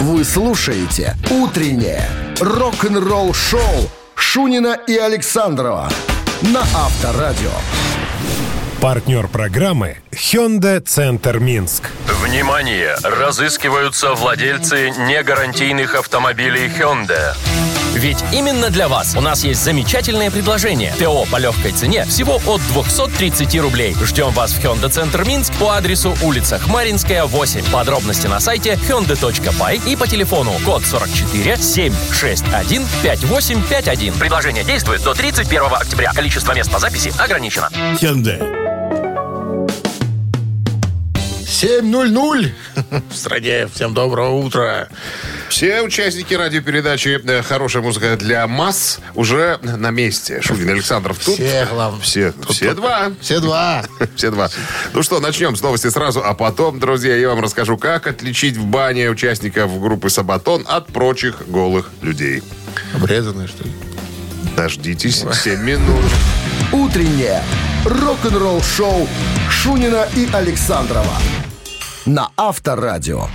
Вы слушаете «Утреннее рок-н-ролл-шоу» Шунина и Александрова на Авторадио. Партнер программы Hyundai Центр Минск. Внимание! Разыскиваются владельцы негарантийных автомобилей Hyundai. Ведь именно для вас у нас есть замечательное предложение. ТО по легкой цене всего от 230 рублей. Ждем вас в Hyundai Центр Минск по адресу улица Хмаринская, 8. Подробности на сайте hyundai.by и по телефону код 44 761 5851. Предложение действует до 31 октября. Количество мест по записи ограничено. Hyundai. 7.00 в стране. Всем доброго утра. Все участники радиопередачи э, «Хорошая музыка для масс» уже на месте. Шунин Александров тут. Все, главное. Все, все два. Все два. Все два. Ну что, начнем с новости сразу, а потом, друзья, я вам расскажу, как отличить в бане участников группы «Сабатон» от прочих голых людей. Обрезанные, что ли? Дождитесь 7 минут. Утреннее рок-н-ролл-шоу Шунина и Александрова на Авторадио.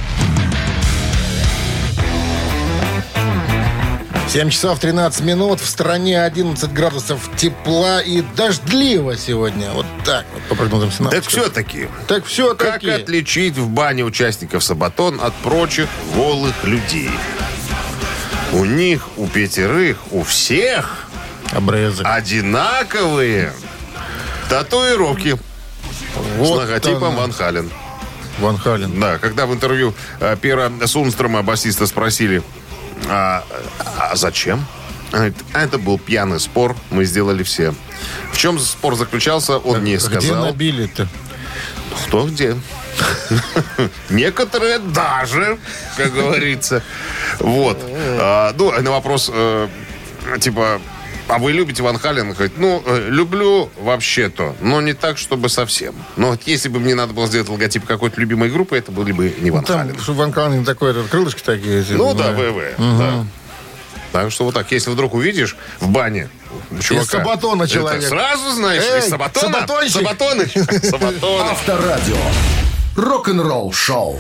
7 часов 13 минут. В стране 11 градусов тепла и дождливо сегодня. Вот так вот по прогнозам синоптиков. Так все-таки, Так все как отличить в бане участников «Сабатон» от прочих голых людей? У них, у пятерых, у всех Обрезы. одинаковые татуировки с Вот логотипом оно. Ван Хален. Ван Хален. Да, когда в интервью э, Пера Сунстрома, басиста, спросили, а, а зачем? «А это был пьяный спор, мы сделали все. В чем спор заключался, он не Где сказал. набили-то? Кто где? Некоторые даже, как говорится. Вот. А, Ну, на вопрос, э, типа, а вы любите Ван Хален? Говорит, ну, э, люблю вообще-то, но не так, чтобы совсем. Но вот если бы мне надо было сделать логотип какой-то любимой группы, это были бы не Ван Там, Хален. что Ван Хален такой, крылышки такие. Ну да. ВВ. да. Так что вот так, если вдруг увидишь в бане чувака... Сабатона это человек. Сразу знаешь, Эй, из Сабатона. Сабатонщик. Сабатоныч. Авторадио. Рок-н-ролл-шоу.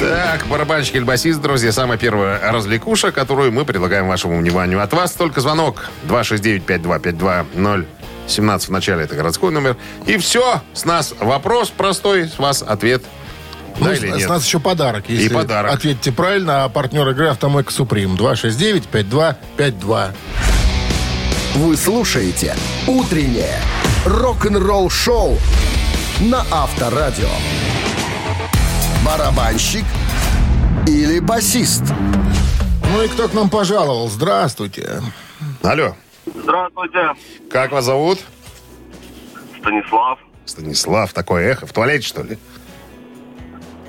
Так, барабанщик или басист, друзья, самая первая развлекуша, которую мы предлагаем вашему вниманию. От вас только звонок 269-5252-0. 17 в начале это городской номер. И все, с нас вопрос простой, с вас ответ. Ну, Да с, или с нет? нас еще подарок. Если подарок. Ответьте правильно, а партнер игры «Автомойка Суприм» 269-5252. Вы слушаете «Утреннее рок-н-ролл-шоу» на Авторадио. Барабанщик или басист? Ну и кто к нам пожаловал? Здравствуйте. Алло, Здравствуйте, как вас зовут? Станислав. Станислав, такое эхо. В туалете, что ли?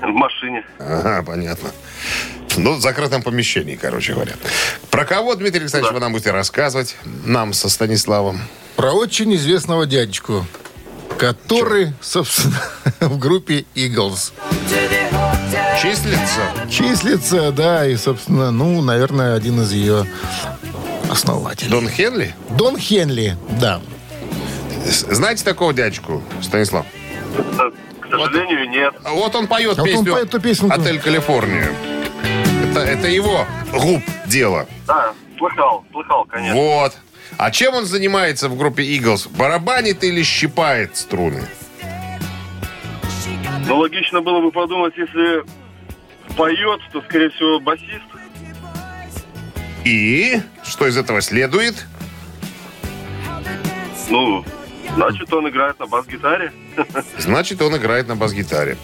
В машине. Ага, понятно. Ну, в закрытом помещении, короче говоря. Про кого, Дмитрий Александрович, вы нам будете рассказывать? Нам со Станиславом. Про очень известного дядечку, который, собственно, в группе Eagles. Числится? Числится, да, и, собственно, ну, наверное, один из ее основателей. Дон Хенли? Дон Хенли, да. Знаете такого дядечку, Станислав? К сожалению, нет. А Вот он поет А вот он песню поет эту песенку. «Отель Калифорния». Это, это его губ дело. Да, слыхал, слыхал, конечно. Вот. А чем он занимается в группе Eagles? Барабанит или щипает струны? Ну, логично было бы подумать, если поет, то, скорее всего, басист. И что из этого следует? Ну, значит, он играет на бас-гитаре. Значит, он играет на бас-гитаре.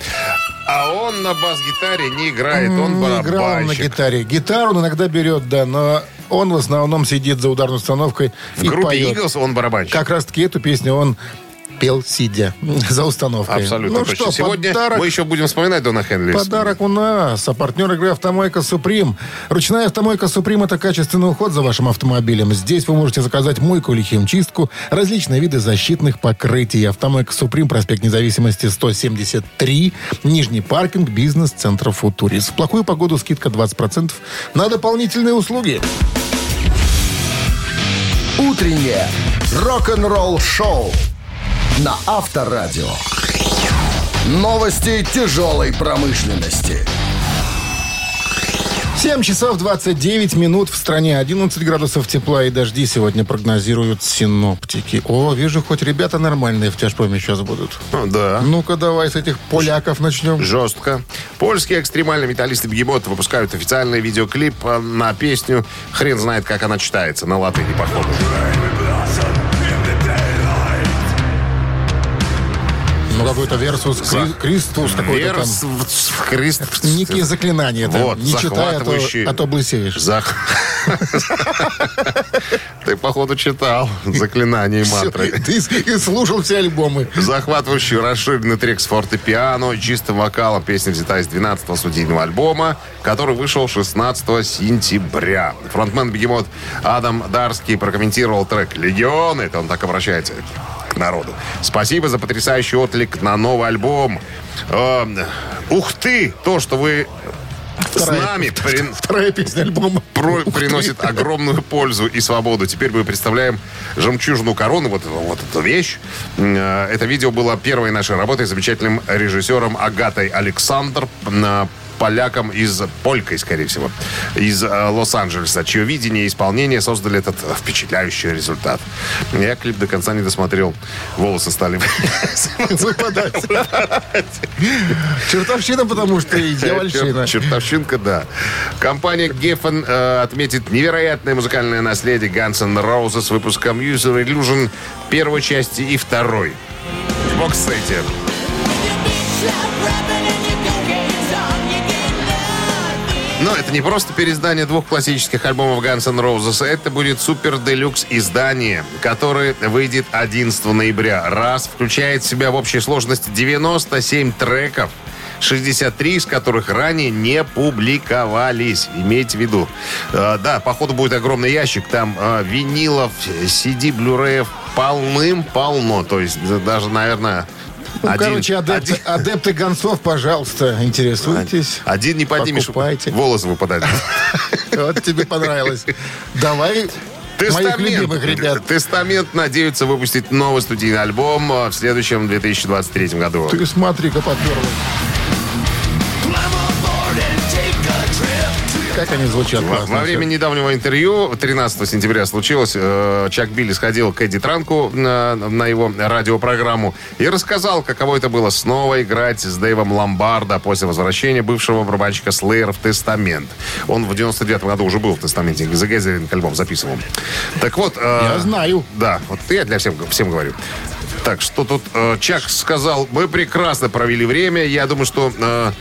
А он на бас-гитаре не играет, он Не играл он на барабанщик. гитаре. Гитару он иногда берет, да, но он в основном сидит за ударной установкой В и группе поет. Eagles он барабанщик. Как раз-таки эту песню он пел сидя за установкой. Абсолютно ну точно. что, Сегодня подарок, мы еще будем вспоминать Дона Хенли. подарок у нас. А партнер игры «Автомойка Суприм». Ручная «Автомойка Суприм» — это качественный уход за вашим автомобилем. Здесь вы можете заказать мойку или химчистку, различные виды защитных покрытий. «Автомойка Суприм», проспект Независимости, 173, Нижний паркинг, бизнес-центр «Футурис». В плохую погоду скидка 20% на дополнительные услуги. Утреннее рок-н-ролл-шоу на Авторадио. Новости тяжелой промышленности. 7 часов 29 минут в стране. 11 градусов тепла и дожди сегодня прогнозируют синоптики. О, вижу, хоть ребята нормальные в тяжпроме сейчас будут. Ну, да. Ну-ка, давай с этих поляков начнем. Жестко. Польские экстремальные металлисты Behemoth выпускают официальный видеоклип э, на песню. Хрен знает, как она читается. На латыни, походу. Ну, какой-то Versus Chri- Christus какой-то там. Vers... Christ... Некие заклинания там. Вот, Не читай, а то, а то облысеешь. Зах... Ты, походу, читал заклинания и мантры. Ты и слушал все альбомы. Захватывающий расширенный трек с фортепиано чистым вокалом. Песня взята из 12-го студийного альбома, который вышел 16 сентября. Фронтмен Бегемот Адам Дарский прокомментировал трек «Легионы». Это он так обращается к народу. Спасибо за потрясающий отклик на новый альбом. Э, ух ты! То, что вы с Вторая- нами при- Вторая песня альбома. про- приносит огромную пользу и свободу. Теперь мы представляем жемчужную корону, вот, вот эту вещь. Э, Это видео было первой нашей работой с замечательным режиссером Агатой Александр, поляком из, полькой, скорее всего, из э, Лос-Анджелеса, чье видение и исполнение создали этот впечатляющий результат. Я клип до конца не досмотрел. Волосы стали Выпадать. Чертовщина, потому что и дьявольщина. Чер- Чертовщинка, да. Компания Geffen э, отметит невероятное музыкальное наследие Guns N' Roses с выпуском User Illusion первой части и второй. С этим. Но это не просто переиздание двух классических альбомов Guns N' Roses. Это будет супер делюкс издание, которое выйдет 11 ноября. Раз включает в себя в общей сложности 97 треков. 63 из которых ранее не публиковались. Имейте в виду. Э, да, походу будет огромный ящик. Там э, винилов, CD, блюреев полным-полно. То есть э, даже, наверное, Ну, один- короче, адепты, один- адепты гонцов, пожалуйста, интересуйтесь. один не поднимешь, Покупайте. волосы выпадают. Вот тебе понравилось. Давай моих любимых ребят. Тестамент надеются выпустить новый студийный альбом э, в следующем 2023 году. Ты смотри-ка подперла. Как они звучат Во, классно. во время недавнего интервью 13 сентября случилось, э, Чак Билли сходил к Эдди Транку на, на его радиопрограмму и рассказал, каково это было снова играть с Дэйвом Ломбардо после возвращения бывшего барабанщика Слеер в «Тестамент». Он в 99 году уже был в «Тестаменте», The Gathering альбом записывал. Так вот... э, Я знаю. Да, вот я для всем, всем говорю. Так, что тут э, Чак сказал, мы прекрасно провели время. Я думаю, что э,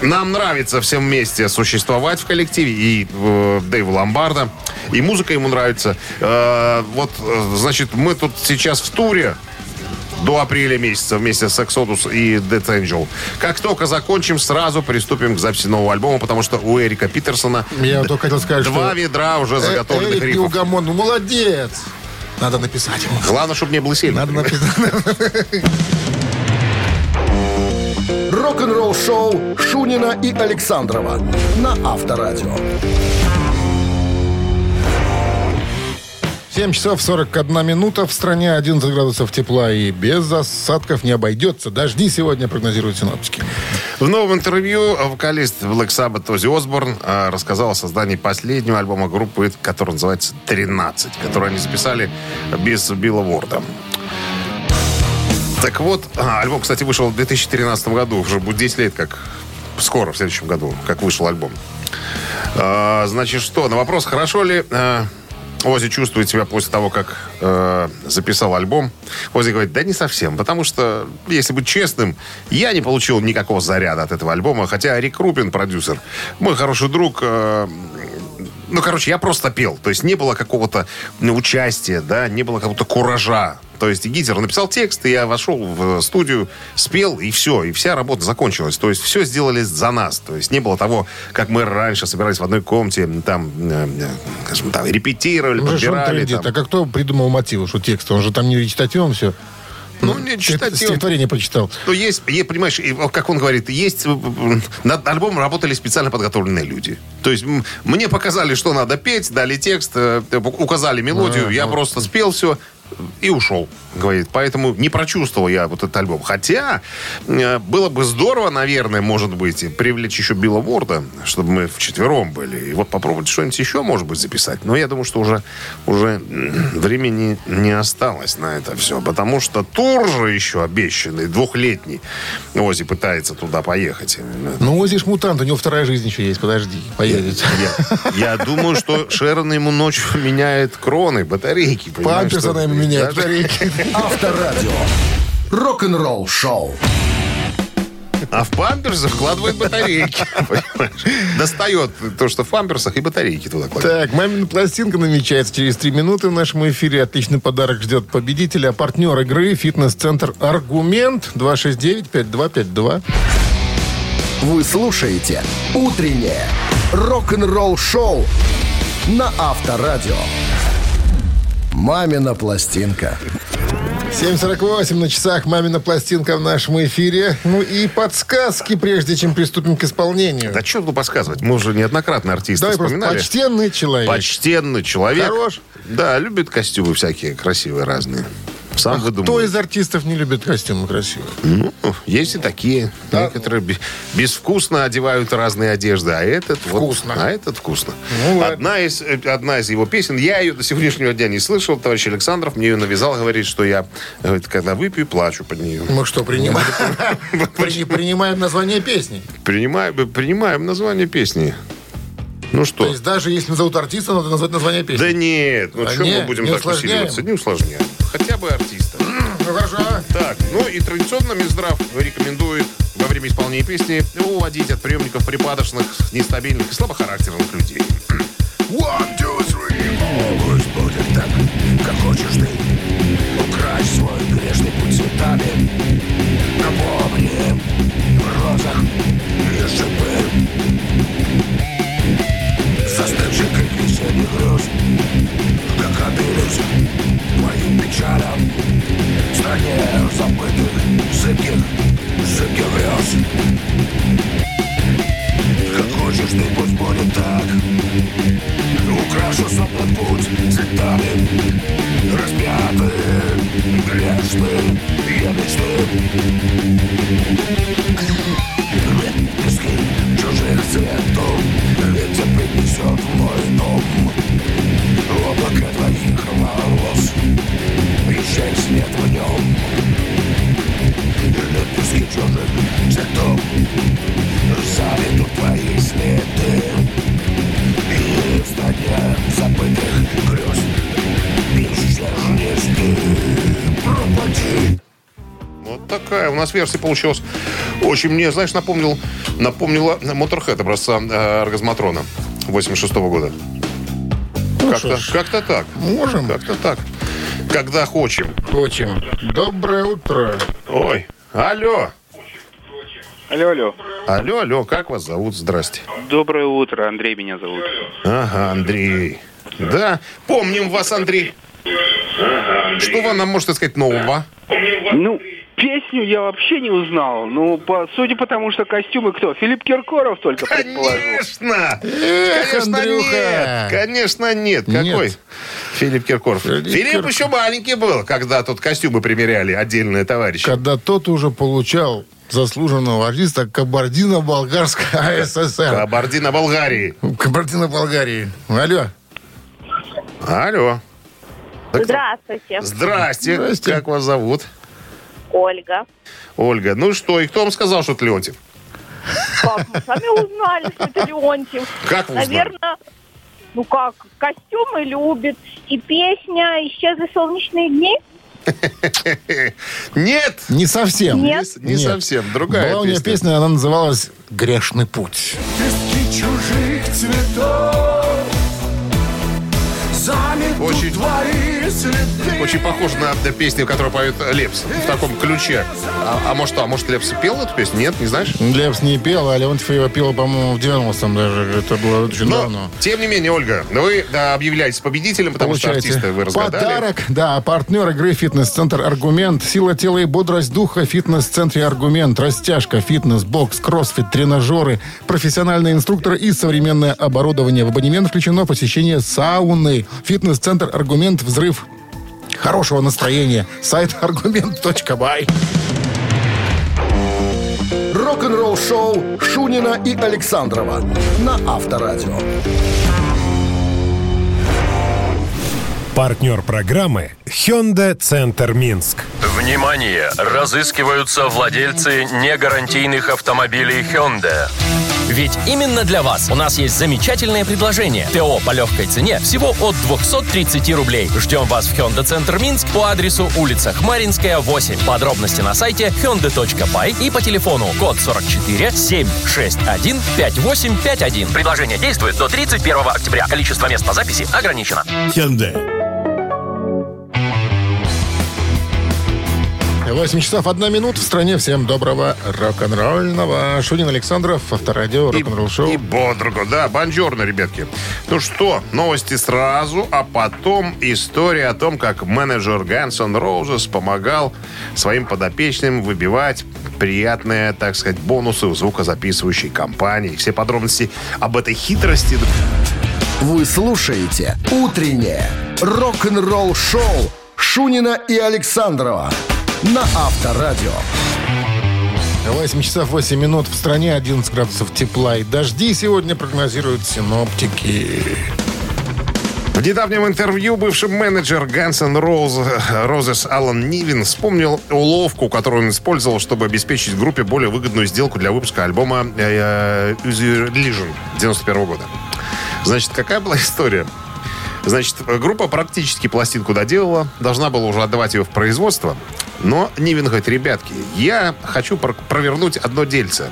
нам нравится всем вместе существовать в коллективе. И э, Дэйву Ломбардо, и музыка ему нравится. Э, вот, э, значит, мы тут сейчас в туре до апреля месяца вместе с Exodus и Death Angel. Как только закончим, сразу приступим к записи нового альбома, потому что у Эрика Питерсона Я только хотел сказать, два что... ведра уже Э, заготовленных Эрик рифов. Ну молодец. Надо написать ему. Главное, чтобы не было сильно. Надо написать. Рок-н-ролл шоу Шунина и Александрова на Авторадио. 7 часов 41 минута. В стране 11 градусов тепла и без осадков не обойдется. Дожди сегодня прогнозируют синоптики. В новом интервью вокалист Black Sabbath Оззи Осборн э, рассказал о создании последнего альбома группы, который называется «13», который они записали без Билла Ворда. Так вот, а, альбом, кстати, вышел в 2013 году. Уже будет 10 лет, как скоро, в следующем году, как вышел альбом. А, значит, что? На вопрос, хорошо ли Ози чувствует себя после того, как э, записал альбом. Ози говорит, да не совсем, потому что, если быть честным, я не получил никакого заряда от этого альбома, хотя Рик Рубин, продюсер, мой хороший друг, э, ну, короче, я просто пел. То есть не было какого-то участия, да, не было какого-то куража. То есть Гитер написал текст, и я вошел в студию, спел, и все, и вся работа закончилась. То есть все сделали за нас. То есть не было того, как мы раньше собирались в одной комнате, там, э, э, скажем, там, репетировали, Ну, он подбирали. там. А как кто придумал мотивы, что текст? Он же там не речитативом все. Ну, не читать Стихотворение прочитал. Ну, есть, е- понимаешь, вот как он говорит, есть э, над альбомом работали специально подготовленные люди. То есть мне показали, что надо петь, дали текст, указали мелодию, я просто спел все, и ушел, говорит. Поэтому не прочувствовал я вот этот альбом. Хотя э, было бы здорово, наверное, может быть, привлечь еще Билла Ворда, чтобы мы вчетвером были. И вот попробовать что-нибудь еще, может быть, записать. Но я думаю, что уже, уже времени не осталось на это все. Потому что тур же еще обещанный, двухлетний. Ози пытается туда поехать. Ну, Ози ж мутант, у него вторая жизнь еще есть. Подожди, поедет. Я, я думаю, что Шерон ему ночью меняет кроны, батарейки. Памперс она Даже- батарейки. Авторадио. Рок-н-ролл шоу. А в памперсы вкладывает батарейки. Достает то, что в памперсах, и батарейки туда кладет. Так, мамина пластинка намечается через три минуты в нашем эфире. Отличный подарок ждет победителя. Партнер игры «Фитнес-центр Аргумент» 269-5252. Вы слушаете «Утреннее рок-н-ролл-шоу» на Авторадио. «Мамина пластинка». 7.48 на часах «Мамина пластинка» в нашем эфире. Ну и подсказки, прежде чем приступим к исполнению. Да что тут подсказывать? Мы уже неоднократно артиста Давай вспоминали. почтенный человек. Почтенный человек. Хорош. Да, любит костюмы всякие красивые разные. Сам А Кто выдумывает. из артистов не любит костюмы красивые? Ну, есть и такие. Некоторые бе- безвкусно одевают разные одежды, а этот вот- Вкусно. а этот вкусно. Ну, ладно. одна, из, э, одна из его песен, я ее до сегодняшнего дня не слышал. Товарищ Александров мне ее навязал, говорит, что я, говорит, когда выпью, плачу под нее. Мы что, принимаем, При- принимаем название песни? Принимаем, принимаем название песни. Ну что? То есть даже если назовут артиста, надо назвать название песни? Да нет, ну А что мы будем не так усиливаться? Не усложняем. Хотя бы артиста. Ну, хорошо. Так, ну и традиционно Минздрав рекомендует во время исполнения песни уводить от приемников припадочных, нестабильных и слабохарактерных людей. One, two, three. Пусть будет так, как хочешь ты. Укрась свой грешный путь цветами. Напомни в розах и шипы. Застывший крик весенних грез, как обились печалям. В стране забытых, зыбких, зыбких грез. Как хочешь ты, пусть будет так. Украшу сопла путь цветами Распятые, грешные я мечты Пески чужих цветов Ветер принесет в нас версия получилась. Очень мне, знаешь, напомнил, напомнила Моторхед образца э, Оргазматрона 86 года. Как-то, как-то так. Можем. Как-то так. Когда хочем. Хочем. Доброе утро. Ой, алло. Алло, алло. Алло, алло, как вас зовут? Здрасте. Доброе утро, Андрей меня зовут. Ага, Андрей. Да, помним вас, Андрей. Что вы нам можете сказать нового? Ну, песню я вообще не узнал. Ну, по, судя по тому, что костюмы кто? Филипп Киркоров только предположил. Конечно! Эх, Конечно Андрюха! нет! Конечно нет! Какой? Нет. Филипп Киркоров. Филипп Филипп, Киркоров. еще маленький был, когда тут костюмы примеряли отдельные товарищи. Когда тот уже получал заслуженного артиста Кабардино-Болгарской АССР. Кабардино Болгарии. Кабардино-Болгарии. Алло. Алло. Здравствуйте, Здрасте. Здрасте. Как вас зовут? Ольга. Ольга. Ну что, и кто вам сказал, что это Леонтьев? Как мы сами узнали, что это Леонтьев? Как вы узнали? Наверное, ну как, костюмы любит. И песня «Исчезли солнечные дни». Нет! Не совсем. Нет. Не совсем. Другая Была у нее песня. песня, она называлась «Грешный путь». чужих цветов Очень- твои Очень похоже на на песню, которую поет Лепс. В таком ключе. А, а может, а может Лепс пел эту песню? Нет, не знаешь? Лепс не пел, а Леонтьев ее пела, по-моему, в 90-м даже. Это было очень Но, давно. тем не менее, Ольга, вы да, объявляетесь победителем, потому что Получаете артиста вы разгадали. подарок. Да, партнер игры «Фитнес-центр Аргумент». Сила тела и бодрость духа в фитнес-центре Аргумент. Растяжка, фитнес, бокс, кроссфит, тренажеры, профессиональные инструкторы и современное оборудование. В абонемент включено посещение сауны. Фитнес-центр Аргумент. Взрыв Хорошего настроения. Сайт аргумент.бай. Рок-н-ролл шоу Шунина и Александрова на Авторадио. Партнер программы Hyundai Центр Минск. Внимание! Разыскиваются владельцы негарантийных автомобилей Hyundai. Ведь именно для вас у нас есть замечательное предложение. ТО по легкой цене всего от 230 рублей. Ждем вас в Hyundai Центр Минск по адресу улица Хмаринская, 8. Подробности на сайте hyundai.by и по телефону код 44 761 5851. Предложение действует до 31 октября. Количество мест по записи ограничено. Hyundai. 8 часов 1 минута в стране. Всем доброго рок-н-ролльного. Шунин Александров, авторадио, рок-н-ролл шоу. И бодрого, да, бонжорно, ребятки. Ну что, новости сразу, а потом история о том, как менеджер N' Roses помогал своим подопечным выбивать приятные, так сказать, бонусы у звукозаписывающей компании. Все подробности об этой хитрости Вы слушаете «Утреннее рок-н-ролл-шоу» Шунина и Александрова на Авторадио. 8 часов 8 минут в стране, 11 градусов тепла и дожди сегодня прогнозируют синоптики. В недавнем интервью бывший менеджер Guns N' Roses, Roses Алан Нивин вспомнил уловку, которую он использовал, чтобы обеспечить группе более выгодную сделку для выпуска альбома э, э, Use Your Religion 91 года. Значит, какая была история? Значит, группа практически пластинку доделала, должна была уже отдавать ее в производство. Но Нивин говорит, ребятки, я хочу пр- провернуть одно дельце.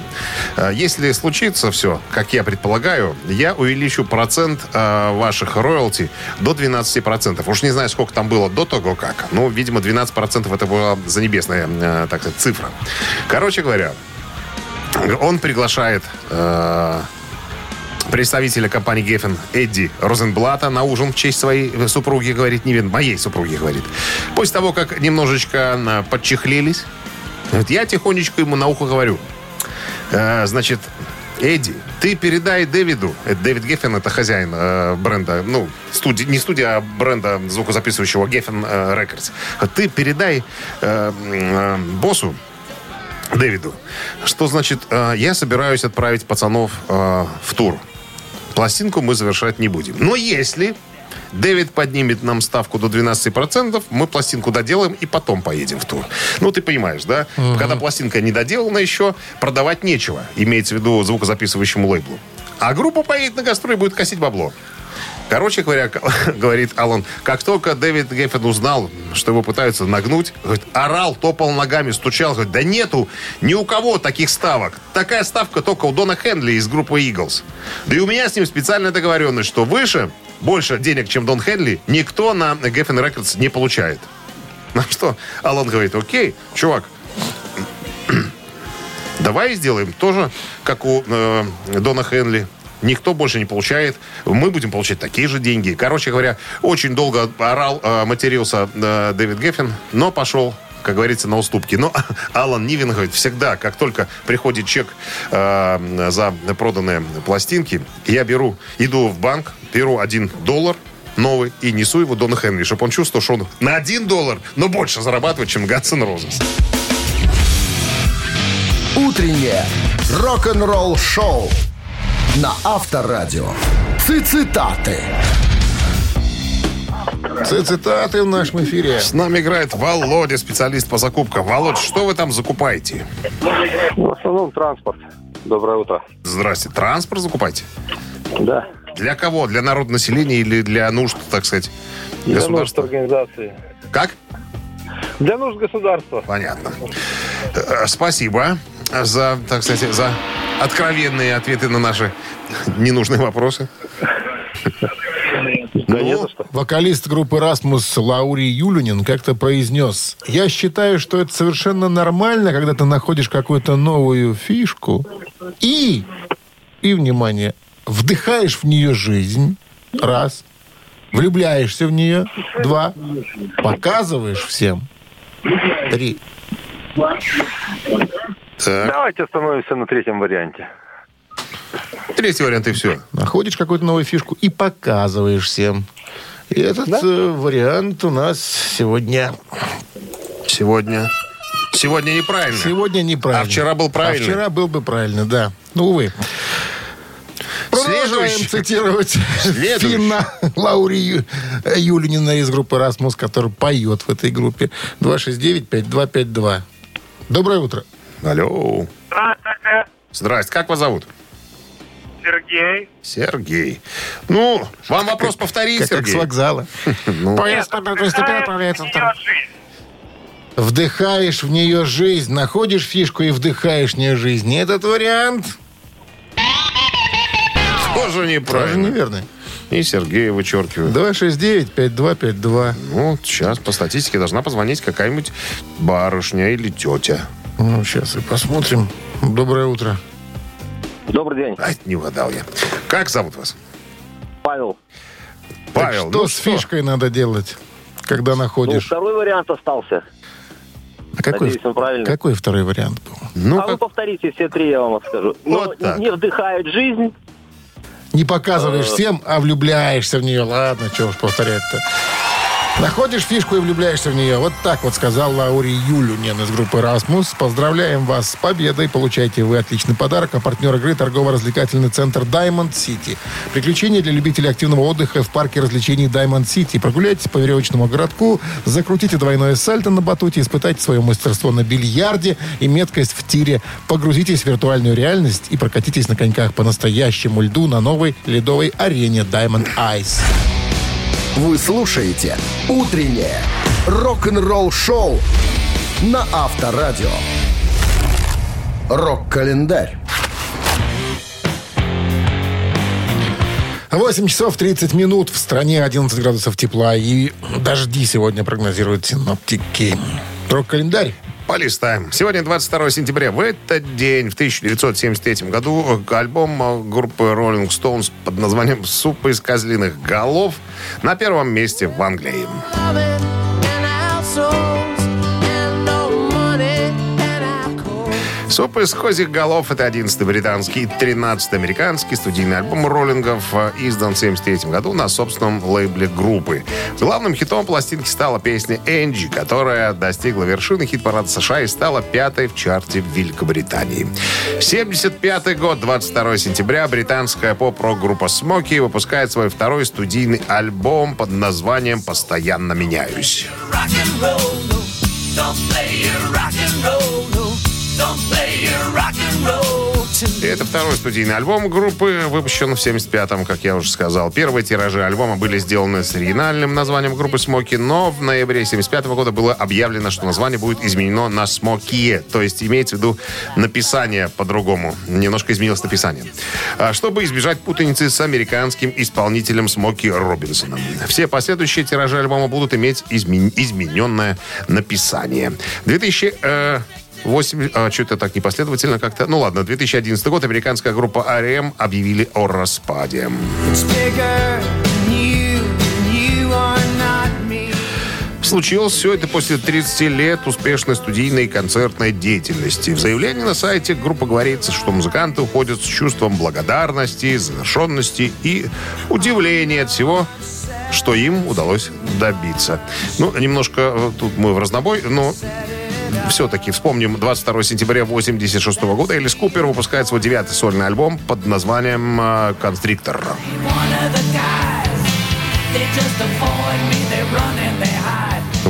Э, Если случится все, как я предполагаю, я увеличу процент э, ваших роялти до 12%. Уж не знаю, сколько там было до того как. Но, видимо, 12% это была занебесная, э, так сказать, цифра. Короче говоря, он приглашает э, представителя компании Геффен Эдди Розенблата на ужин в честь своей супруги, говорит, Нивен, моей супруги, говорит. После того, как немножечко подчехлились, говорит, я тихонечко ему на ухо говорю, э, значит, Эдди, ты передай Дэвиду, это Дэвид Геффен, это хозяин э, бренда, ну, студи, не студия, а бренда звукозаписывающего Геффен э, Records. Ты передай э, э, боссу, Дэвиду, что значит, э, я собираюсь отправить пацанов э, в тур. Пластинку мы завершать не будем. Но если Дэвид поднимет нам ставку до 12%, мы пластинку доделаем и потом поедем в тур. Ну, ты понимаешь, да? Когда пластинка не доделана еще, продавать нечего. Имеется в виду звукозаписывающему лейблу. А группа поедет на гастроли и будет косить бабло. Короче говоря, говорит Алан, как только Дэвид Геффен узнал, что его пытаются нагнуть, говорит, орал, топал ногами, стучал, говорит, да нету ни у кого таких ставок. Такая ставка только у Дона Хенли из группы Eagles. Да и у меня с ним специальная договоренность, что выше, больше денег, чем Дон Хенли, никто на Geffen Records не получает. На что Алан говорит, окей, чувак, давай сделаем тоже, как у э, Дона Хенли. Никто больше не получает. Мы будем получать такие же деньги. Короче говоря, очень долго орал, э, матерился э, Дэвид Геффин, но пошел как говорится, на уступки. Но Алан Нивен говорит, всегда, как только приходит чек э, за проданные пластинки, я беру, иду в банк, беру один доллар, новый, и несу его Дону Хенри, чтобы он чувствовал, что он на один доллар, но больше зарабатывает, чем N' Roses. Утреннее рок-н-ролл-шоу на Авторадио. Цитаты. Цитаты в нашем эфире. С нами играет Володя, специалист по закупкам. Володь, что вы там закупаете? В основном транспорт. Доброе утро. Здрасте. Транспорт закупаете? Да. Для кого? Для народного населения или для нужд, так сказать, Для нужд государства? организации. Как? Для нужд государства. Понятно. Э, Спасибо за, так сказать, за откровенные ответы на наши ненужные вопросы. Да за что. Вокалист группы «Расмус» Лаури Юлинин как-то произнес, «Я считаю, что это совершенно нормально, когда ты находишь какую-то новую фишку и, и, внимание, вдыхаешь в нее жизнь, раз, влюбляешься в нее, два, показываешь всем, три». Так, Давайте остановимся на третьем варианте. третий вариант и все. Находишь какую-то новую фишку и показываешь всем. И этот э, вариант у нас сегодня... Сегодня. Сегодня неправильно. Сегодня неправильно. А вчера был правильный? А вчера был бы правильно, да. Ну, увы. Продолжаем цитировать Следующий. Финна Лаури Ю- Юлинина из группы «Расмус», который поет в этой группе. 269-5252. Доброе утро. Алло. Здравствуйте, Здрасте. Как вас зовут? Сергей. Сергей. Ну, вам вопрос повторить, Как, как с Сергей. вокзала. Ну, Поезд постепенно отправляется в второй. Вдыхаешь в нее жизнь, находишь фишку и вдыхаешь в нее жизнь. Этот вариант тоже тоже неправильно. неверный. И Сергея вычеркиваю. 269-5252. Ну, сейчас по статистике должна позвонить какая-нибудь барышня или тетя. Ну, сейчас и посмотрим. Доброе утро. Добрый день. Ай, не угадал я. Как зовут вас? Павел. Павел. что ну с фишкой надо делать, когда Ну, находишь? второй вариант остался. А какой, надеюсь, он правильный. какой второй вариант был? Ну, а вы как- повторите все три, я вам скажу. Но Вот так. не вдыхают жизнь. Не показываешь всем, а влюбляешься в нее. Ладно, что уж повторять-то. Находишь фишку и влюбляешься в нее. Вот так вот сказал Лаури Юлюнен из группы «Расмус». Поздравляем вас с победой. Получайте вы отличный подарок. А партнер игры торгово-развлекательный центр Diamond City. Приключения для любителей активного отдыха в парке развлечений Diamond City. Прогуляйтесь по веревочному городку, закрутите двойное сальто на батуте, испытайте свое мастерство на бильярде и меткость в тире. Погрузитесь в виртуальную реальность и прокатитесь на коньках по настоящему льду на новой ледовой арене Diamond Ice. Вы слушаете «Утреннее рок-н-ролл-шоу» на Авторадио. Рок-календарь. 8 часов 30 минут. В стране 11 градусов тепла и дожди сегодня прогнозируют синоптики. Рок-календарь. Полистаем. Сегодня 22 сентября. В этот день, в 1973 году, э, альбом э, группы Rolling Stones под названием «Суп из козлиных голов» на первом месте в Англии. «Суп из козьих голов» — это 11-й британский и 13-й американский студийный альбом роллингов, э, издан в 1973 году на собственном лейбле группы. Главным хитом пластинки стала песня «Энджи», которая достигла вершины хит-парада США и стала пятой в чарте в Великобритании. 75 год, 22 сентября, британская поп-рок-группа «Смоки» выпускает свой второй студийный альбом под названием «Постоянно меняюсь». Это второй студийный альбом группы, выпущен в 75-м, как я уже сказал. Первые тиражи альбома были сделаны с оригинальным названием группы «Смоки», но в ноябре 75 года было объявлено, что название будет изменено на «Смоки», то есть имеется в виду написание по-другому. Немножко изменилось написание. А, Чтобы избежать путаницы с американским исполнителем Смоки Робинсоном. Все последующие тиражи альбома будут иметь измен- измененное написание. 2000... э, 8, а, что-то так непоследовательно как-то. Ну ладно, 2011 год американская группа R.E.M. объявили о распаде. Случилось все это после 30 лет успешной студийной и концертной деятельности. В заявлении на сайте группы говорится, что музыканты уходят с чувством благодарности, завершенности и удивления от всего, что им удалось добиться. Ну, немножко э, тут мы в разнобой, но все-таки вспомним, 22 сентября 86 года Элис Купер выпускает свой девятый сольный альбом под названием э, «Констриктор». В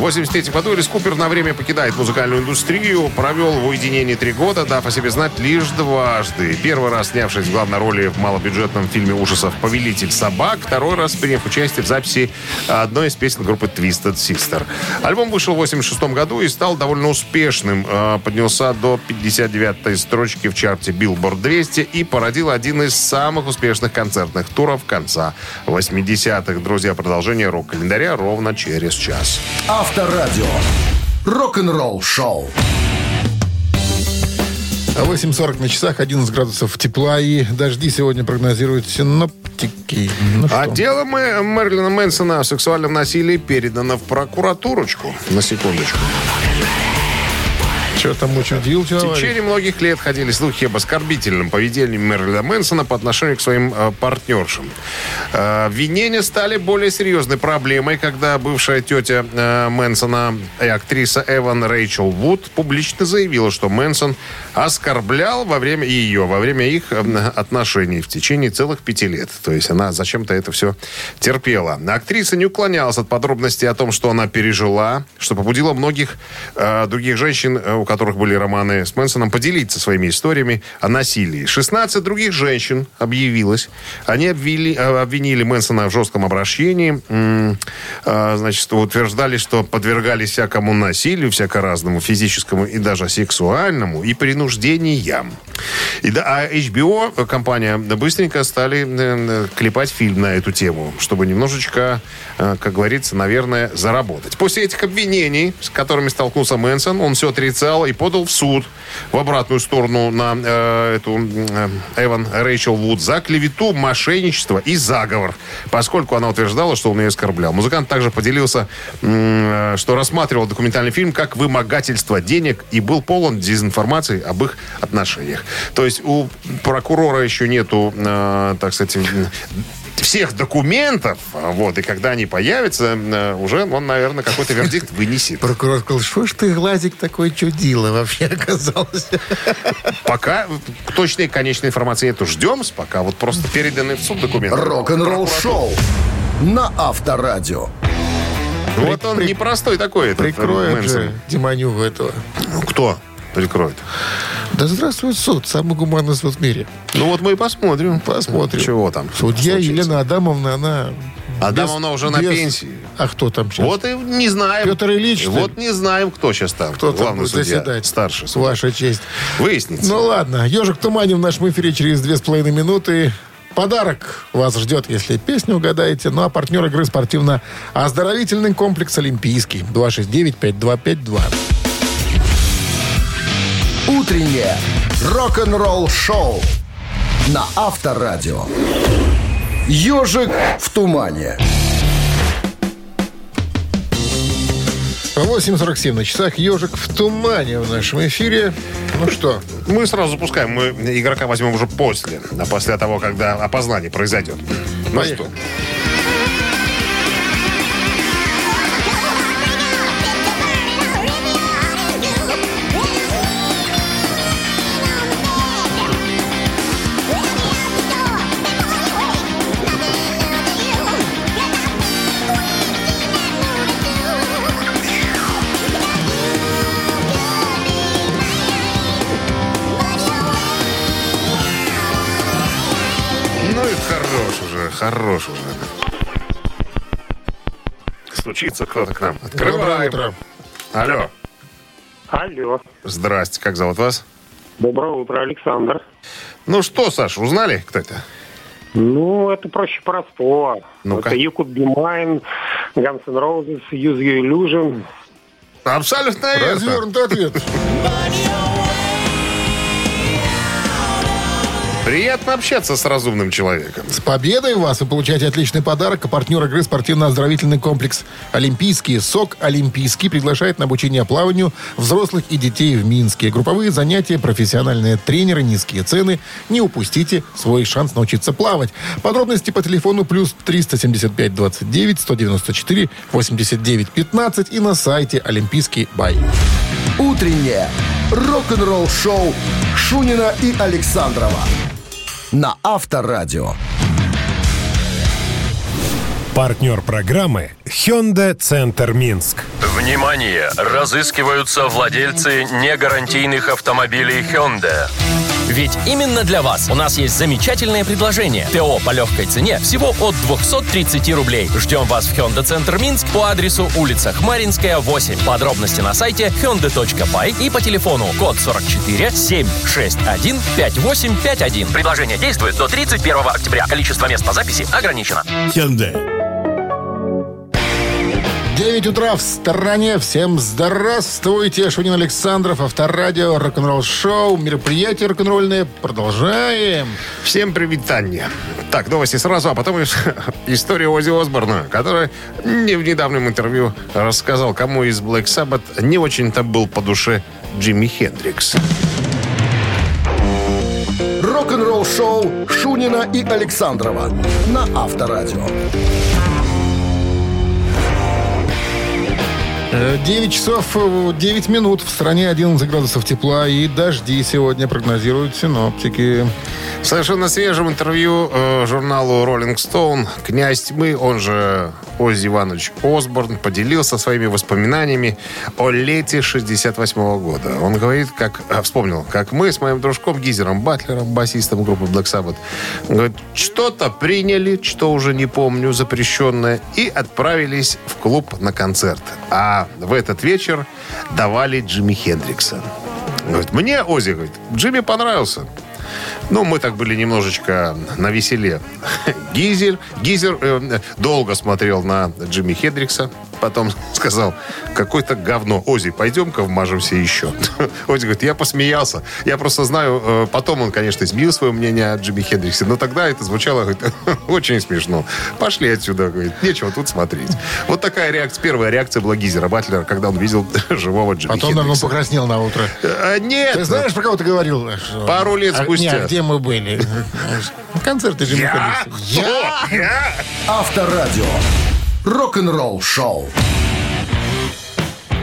83 году Элис Купер на время покидает музыкальную индустрию, провел в уединении три года, дав о себе знать лишь дважды. Первый раз снявшись в главной роли в малобюджетном фильме ужасов «Повелитель собак», второй раз приняв участие в записи одной из песен группы Twisted Sister. Альбом вышел в 86 году и стал довольно успешным. Э, Поднялся до 59-й строчки в чарте Billboard 200 и породил один из самых успешных концертных туров конца 80-х. Друзья, продолжение рок-календаря ровно через час. Авторадио. Рок-н-ролл шоу. А 8.40 на часах, 11 градусов тепла и дожди сегодня прогнозируют синоптики. Ну А что? дело Мэ- Мэрилина Мэнсона о сексуальном насилии передано в прокуратурочку. На секундочку. Что там учудил В течение многих лет ходили слухи об оскорбительном поведении Мерлина Мэнсона по отношению к своим э, партнершам. Э, обвинения стали более серьезной проблемой, когда бывшая тетя э, Мэнсона и актриса Эван Рэйчел Вуд публично заявила, что Мэнсон оскорблял во время ее, во время их э, отношений в течение целых пяти лет. То есть она зачем-то это все терпела. Актриса не уклонялась от подробностей о том, что она пережила, что побудило многих э, других женщин, э, у которых были романы с Мэнсоном, поделиться своими историями о насилии. 16 других женщин объявилось. Они обвили, э, обвинили Мэнсона в жестком обращении. Э, значит, утверждали, что подвергались всякому насилию, всяко разному, физическому и даже сексуальному, и принуждениям. И да, а HBO, компания, быстренько стали э, клепать фильм на эту тему, чтобы немножечко, как говорится, наверное, заработать. После этих обвинений, с которыми столкнулся Мэнсон, он все отрицал и подал в суд в обратную сторону на э, эту э, Эван Рэйчел Вуд за клевету, мошенничество и заговор, поскольку она утверждала, что он ее оскорблял. Музыкант также поделился, э, что рассматривал документальный фильм как вымогательство денег и был полон дезинформации об их отношениях. То есть у прокурора еще нету, э, так сказать, всех документов, вот, и когда они появятся, э, уже он, наверное, какой-то вердикт вынесет. Прокурор сказал, что ж ты, глазик, такой чудило вообще оказался? Пока точной конечной информации нету. Ждем, пока вот просто переданы в суд документы. Рок-н-ролл шоу на Авторадио. Вот он непростой такой, этот Прикроет Мэнсон. же Диманюга этого. Ну, кто прикроет? Да здравствует суд, самый гуманный суд в мире. Ну вот мы и посмотрим. Посмотрим. Чего там? Судья случится. Елена Адамовна, она... Адамовна уже на без- пенсии. А кто там сейчас? Вот и не знаем. Петр Ильич, ли? Вот не знаем, кто сейчас там. Кто там Главный будет судья. заседать? Старший судья. Ваша честь. Выяснится. Ну ладно, «Ежик в тумане» в нашем эфире через две с половиной минуты. Подарок вас ждет, если песню угадаете. Ну а партнер игры спортивно-оздоровительный комплекс «Олимпийский». 269-5252. Утреннее рок-н-ролл шоу на Авторадио. Ежик в тумане. 8.47 на часах «Ежик в тумане» в нашем эфире. Ну что, Мы сразу запускаем. Мы игрока возьмем уже после. А после того, когда опознание произойдет. Ну Поехали. что? Хорош уже. Стучится кто-то к нам. доброе Открываем. утро. Алло. Алло. Здрасте, как зовут вас? Доброе утро, Александр. Ну что, Саш, узнали, кто это? Ну, это проще простого. Ну-ка. Это You Could Be Mine, Guns N' Roses, Use Your Illusion. Абсолютно верно. развернутый ответ. Приятно общаться с разумным человеком. С победой вас! Вы получаете отличный подарок. А партнер игры спортивно-оздоровительный комплекс «Олимпийский». СОК «Олимпийский» приглашает на обучение плаванию взрослых и детей в Минске. Групповые занятия, профессиональные тренеры, низкие цены. Не упустите свой шанс научиться плавать. Подробности по телефону плюс 375 29 194 89 15 и на сайте «Олимпийский бай». Утреннее рок-н-ролл шоу Шунина и Александрова на Авторадио. Партнер программы Hyundai Центр Минск. Внимание! Разыскиваются владельцы негарантийных автомобилей Hyundai. Ведь именно для вас у нас есть замечательное предложение. ТО по легкой цене всего от 230 рублей. Ждем вас в Hyundai Центр Минск по адресу улица Хмаринская, 8. Подробности на сайте hyundai.by и по телефону код 44 761 5851. Предложение действует до 31 октября. Количество мест по записи ограничено. 9 утра в стороне. Всем здравствуйте. Шунин Александров, Авторадио, рок-н-ролл шоу, мероприятие рок-н-ролльное. Продолжаем. Всем привитание. Так, новости сразу, а потом история Ози Осборна, который не в недавнем интервью рассказал, кому из Black Sabbath не очень-то был по душе Джимми Хендрикс. Рок-н-ролл шоу Шунина и Александрова на Авторадио. 9 часов 9 минут. В стране 11 градусов тепла и дожди сегодня прогнозируют синоптики. В совершенно свежем интервью э, журналу Rolling Stone князь тьмы, он же Оззи Иванович Осборн, поделился своими воспоминаниями о лете 68 -го года. Он говорит, как э, вспомнил, как мы с моим дружком Гизером Батлером, басистом группы Black Sabbath, говорит, что-то приняли, что уже не помню, запрещенное, и отправились в клуб на концерт. А в этот вечер давали Джимми Хендрикса. Говорит, мне, Ози, говорит, Джимми понравился. Ну, мы так были немножечко на веселе. Гизер, Гизер э, долго смотрел на Джимми Хендрикса, потом сказал, какой-то говно. Ози, пойдем-ка вмажемся еще. Ози говорит, я посмеялся. Я просто знаю, э, потом он, конечно, изменил свое мнение о Джимми Хендриксе, но тогда это звучало говорит, очень смешно. Пошли отсюда, говорит, нечего тут смотреть. Вот такая реакция, первая реакция была Гизера Батлера, когда он видел живого Джимми Потом, наверное, он покраснел на утро. А, нет! Ты знаешь, про кого ты говорил? что- Пару лет А, спустя. не, а где мы были? Концерты Джимми Я? Хендрикса. Кто? Я? Авторадио. Рок-н-ролл шоу.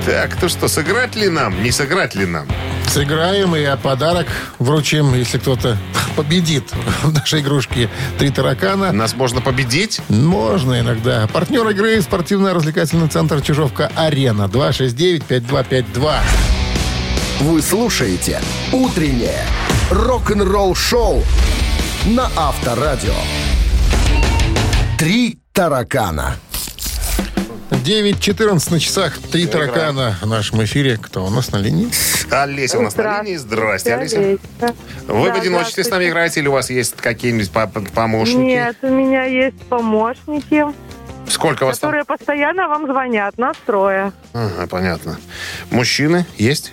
Так, то что, сыграть ли нам? Не сыграть ли нам? Сыграем и подарок вручим, если кто-то победит в нашей игрушке «Три таракана». Нас можно победить? Можно иногда. Партнер игры спортивно-развлекательный центр «Чижовка-Арена». 269-5252. Вы слушаете «Утреннее рок-н-ролл шоу» на Авторадио. «Три таракана». 9.14 на часах. «Три таракана» в нашем эфире. Кто у нас на линии? Олеся у нас на линии. Здрасте, Олеся. Вы в одиночестве с нами играете или у вас есть какие-нибудь по- по- помощники? Нет, у меня есть помощники, Сколько вас там? которые постоянно вам звонят, настроя. Ага, понятно. Мужчины есть?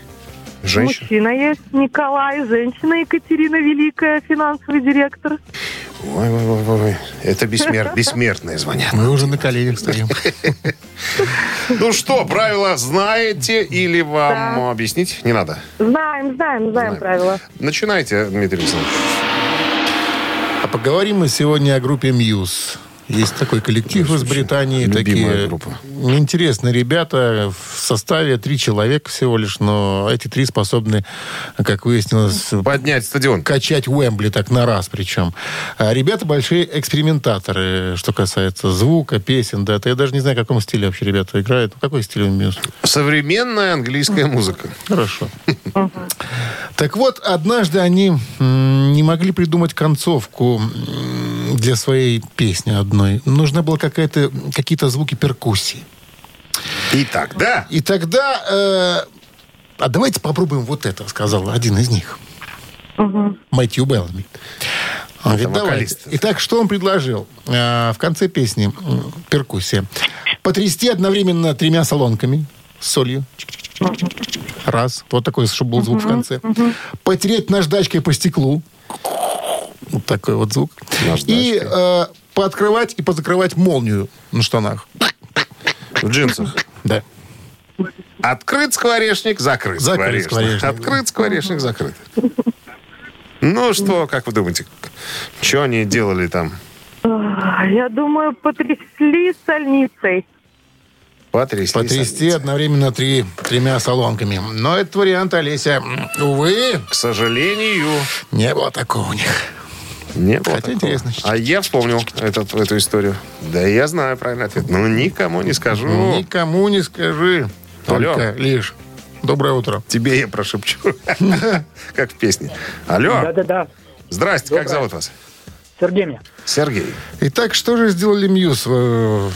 Женщины? Мужчина есть Николай, женщина Екатерина Великая, финансовый директор. Ой, ой, ой, ой. Это бессмер... бессмертные звонят. Мы уже на коленях стоим. Ну что, правила знаете или вам объяснить? Не надо. Знаем, знаем, знаем правила. Начинайте, Дмитрий Александрович. А поговорим мы сегодня о группе Мьюз. Есть такой коллектив из Британии. любимая Такие группа. интересные ребята. В составе три человека всего лишь, но эти три способны, как выяснилось, Поднять стадион. качать Уэмбли так на раз причем. А ребята большие экспериментаторы, что касается звука, песен. Да, я даже не знаю, в каком стиле вообще ребята играют. Какой стиль у Мьюз? Современная английская музыка. Хорошо. Так вот, однажды они не могли придумать концовку для своей песни одной. Нужна была какая-то, какие-то звуки перкуссии. И тогда... И тогда... э, а давайте попробуем вот это, сказал один из них. Мэтью Беллами. Он говорит, давайте. Итак, что он предложил? Э, в конце песни перкуссия. Потрясти одновременно тремя солонками с солью. Раз. Вот такой, чтобы был звук в конце. Потереть наждачкой по стеклу. Вот такой вот звук. И э, пооткрывать и позакрывать молнию на штанах. В джинсах. Да. Открыт скворечник, закрыт, Закрыт скворечник. скворечник. Открыт скворечник, закрыт. Ну что, как вы думаете, что они делали там? Я думаю, потрясли стольницей. Потрясти. Потрясти одновременно три, тремя солонками. Но этот вариант, Олеся, увы, К сожалению, не было такого у них. Не было Хотя такого. интересно. А я вспомнил этот, эту историю. Да я знаю правильный ответ. Но никому не скажу. Никому не скажи. Алло. Только лишь. Доброе утро. Тебе я прошепчу. Как в песне. Алло. Да-да-да. Здрасте, как зовут вас? Сергей меня. Сергей. Итак, что же сделали Мьюз? э,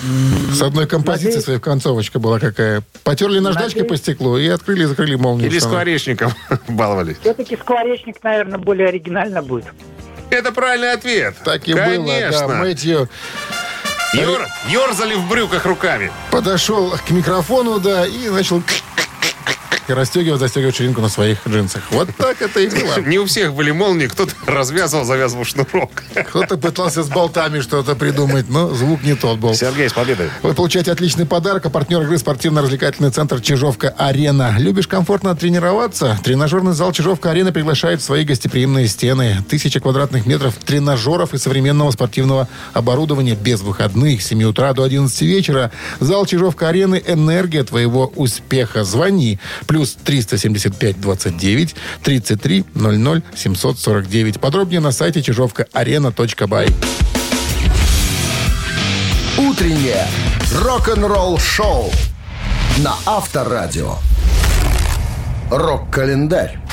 С одной композицией своей концовочка была какая. Потерли наждачкой по стеклу и открыли и закрыли молнию. Или скворечником баловали. Все-таки скворечник, наверное, более оригинально будет. Это правильный ответ. Так и Конечно. было, да. Мэтью Ёр- Ёрзали в брюках руками. подошел к микрофону, да, и начал и расстегивать, застегивать ширинку на своих джинсах. Вот так это и было. Не у всех были молнии, кто-то развязывал, завязывал шнурок. Кто-то пытался с болтами что-то придумать, но звук не тот был. Сергей, с победой. Вы получаете отличный подарок, а партнер игры спортивно-развлекательный центр «Чижовка-Арена». Любишь комфортно тренироваться? Тренажерный зал «Чижовка-Арена» приглашает в свои гостеприимные стены. Тысяча квадратных метров тренажеров и современного спортивного оборудования без выходных с 7 утра до 11 вечера. Зал «Чижовка-Арены» – энергия твоего успеха. Звони. Плюс 375 29 33 00 749. Подробнее на сайте чижовка-арена.бай. Утреннее рок-н-ролл-шоу на Авторадио. Рок-календарь.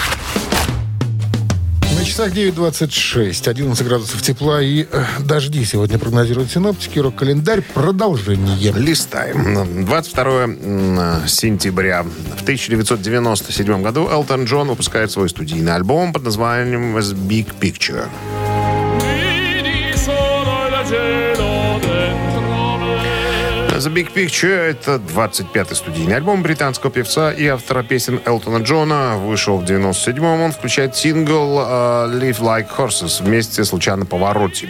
Часах 9.26, 11 градусов тепла и э, дожди сегодня прогнозируют синоптики. Рок-календарь. Продолжение. Листаем. 22 м, сентября в 1997 году Элтон Джон выпускает свой студийный альбом под названием «The Big Picture». The Big Picture — это 25-й студийный альбом британского певца и автора песен Элтона Джона. Вышел в 97-м. Он включает сингл э, «Live Like Horses» вместе с «Лучано Повороте».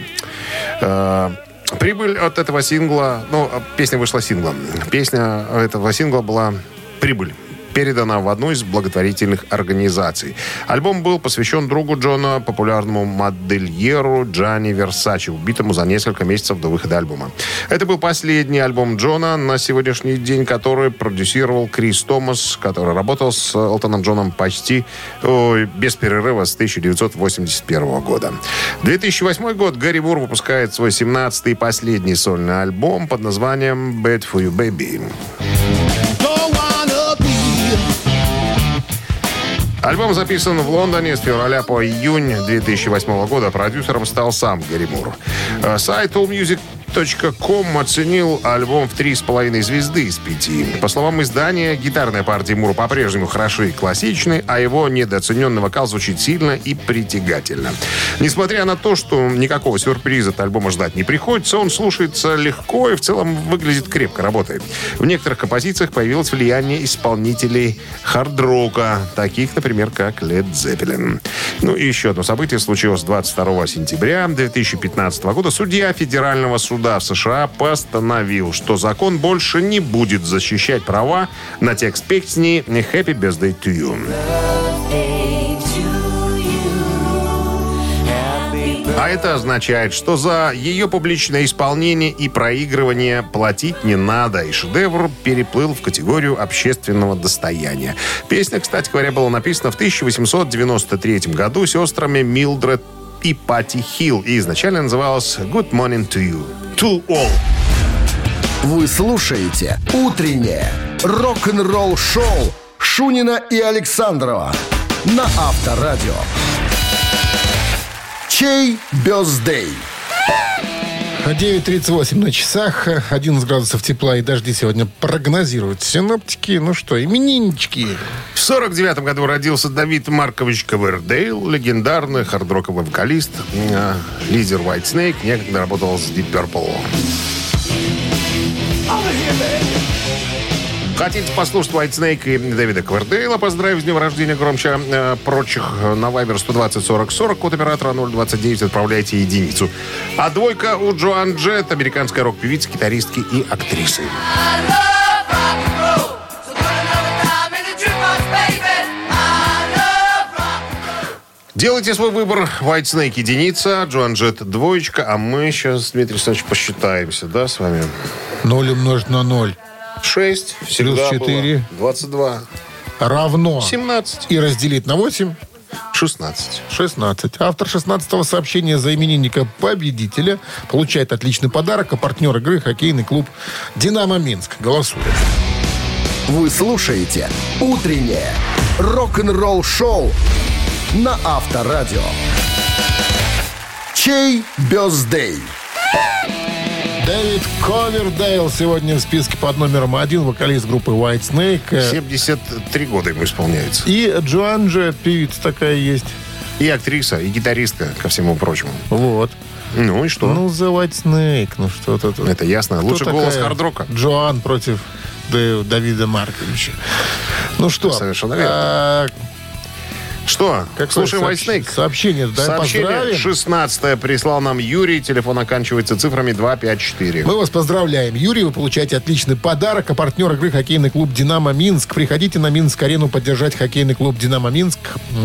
Э, Прибыль от этого сингла, ну, песня вышла синглом. Песня этого сингла была «Прибыль» передана в одну из благотворительных организаций. Альбом был посвящен другу Джона, популярному модельеру Джанни Версачи, убитому за несколько месяцев до выхода альбома. Это был последний альбом Джона на сегодняшний день, который продюсировал Крис Томас, который работал с Элтоном Джоном почти ой, без перерыва с 1981 года. 2008 год Гэри Мур выпускает свой 17-й и последний сольный альбом под названием «Bad for you, baby». Альбом записан в Лондоне с февраля по июнь 2008 года. Продюсером стал сам Гэри Мур. Э, Сайт allmusic.com оценил альбом в 3,5 звезды из 5. По словам издания, гитарная партия Мура по-прежнему хороши и классичны, а его недооцененный вокал звучит сильно и притягательно. Несмотря на то, что никакого сюрприза от альбома ждать не приходится, он слушается легко и в целом выглядит крепко, работает. В некоторых композициях появилось влияние исполнителей хард-рока, таких, например, как Led Zeppelin. Ну и еще одно событие случилось 22 сентября 2015 года. Судья Федерального суда в США постановил, что закон больше не будет защищать права на текст песни «Happy Birthday to You». А это означает, что за ее публичное исполнение и проигрывание платить не надо, и шедевр переплыл в категорию общественного достояния. Песня, кстати говоря, была написана в 1893 году сестрами Милдред и Пати Хилл и изначально называлась «Good Morning to You». To all. Вы слушаете «Утреннее рок-н-ролл-шоу» Шунина и Александрова на Авторадио. Чей бездей? 9.38 на часах, 11 градусов тепла и дожди сегодня прогнозируют синоптики. Ну что, имениннички. В 49 году родился Давид Маркович Ковердейл, легендарный хардроковый вокалист, э, лидер White Snake, некогда работал с Deep Purple. Хотите послушать White Snake и Дэвида Квардейла? Поздравив с днем рождения громче э, прочих на Viber 120 40 40, код оператора 029, отправляйте единицу. А двойка у Джоан Джет, американская рок-певица, гитаристки и актрисы. Делайте свой выбор. White Snake единица, Джоан Джет двоечка, а мы сейчас, Дмитрий Александрович, посчитаемся, да, с вами? 0 умножить на 0 6 всегда Плюс 4. было. 22. равно. 17. И разделить на 8 16. 16. Автор 16-го сообщения за именинника победителя получает отличный подарок, а партнер игры хоккейный клуб «Динамо Минск». Голосует. Вы слушаете «Утреннее рок-н-ролл-шоу» на Авторадио. Чей бездей? Дэвид Ковердейл сегодня в списке под номером один, вокалист группы White Snake. 73 года ему исполняется. И Джоан Джет, певица такая есть. И актриса, и гитаристка, ко всему прочему. Вот. Ну и что? Ну, The White Snake, ну что-то тут. Это ясно. Кто Лучший голос хард-рока. Джоан против Д- Давида Марковича. Ну что, Совершенно верно. а, Что? какое Слушаем White Snake. Сообщение, да, Сообщение поздравим. 16 прислал нам Юрий. Телефон оканчивается цифрами 254. Мы вас поздравляем, Юрий. Вы получаете отличный подарок. А партнер игры хоккейный клуб «Динамо Минск». Приходите на Минск-арену поддержать хоккейный клуб «Динамо Минск».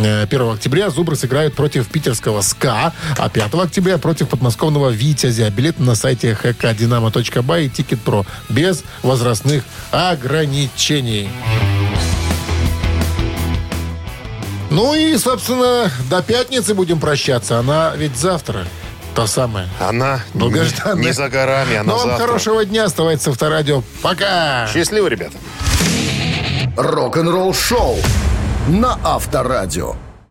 Э, 1 октября «Зубры» сыграют против питерского «СКА», а 5 октября против подмосковного «Витязя». Билет на сайте hkdinamo.by и «Тикет Про» без возрастных ограничений. Ну и, собственно, до пятницы будем прощаться. Она ведь завтра. Та самая. Она Долгожданная. не за горами, она Ну, вам завтра. хорошего дня. Оставайтесь в Авторадио. Пока! Счастливо, ребята. Рок-н-ролл шоу на Авторадио.